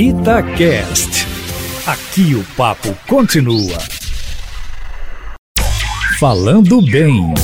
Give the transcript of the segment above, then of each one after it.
Itacast. Aqui o papo continua. Falando bem.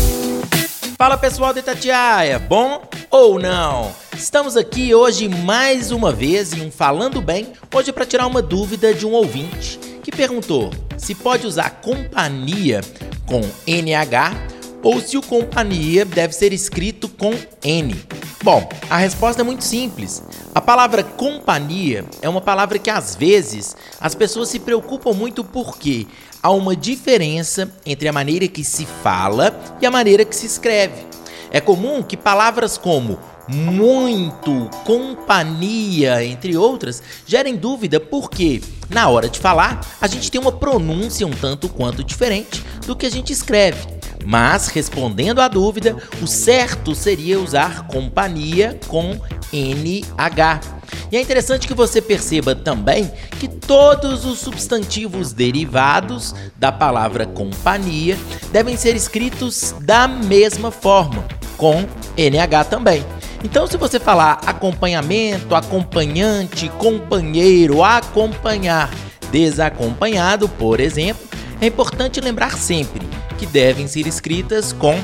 Fala pessoal de Itatiaia, bom ou não? Estamos aqui hoje mais uma vez em um Falando Bem, hoje para tirar uma dúvida de um ouvinte que perguntou se pode usar companhia com NH ou se o companhia deve ser escrito com N. Bom, a resposta é muito simples. A palavra companhia é uma palavra que às vezes as pessoas se preocupam muito porque há uma diferença entre a maneira que se fala e a maneira que se escreve. É comum que palavras como muito, companhia, entre outras, gerem dúvida porque, na hora de falar, a gente tem uma pronúncia um tanto quanto diferente do que a gente escreve. Mas, respondendo à dúvida, o certo seria usar companhia com NH. E é interessante que você perceba também que todos os substantivos derivados da palavra companhia devem ser escritos da mesma forma, com NH também. Então, se você falar acompanhamento, acompanhante, companheiro, acompanhar, desacompanhado, por exemplo, é importante lembrar sempre que devem ser escritas com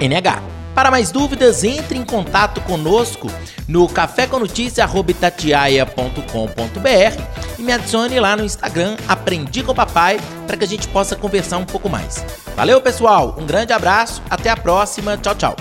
NH. Para mais dúvidas, entre em contato conosco no caféconoticia.com.br e me adicione lá no Instagram Aprendi com Papai para que a gente possa conversar um pouco mais. Valeu, pessoal! Um grande abraço, até a próxima, tchau, tchau!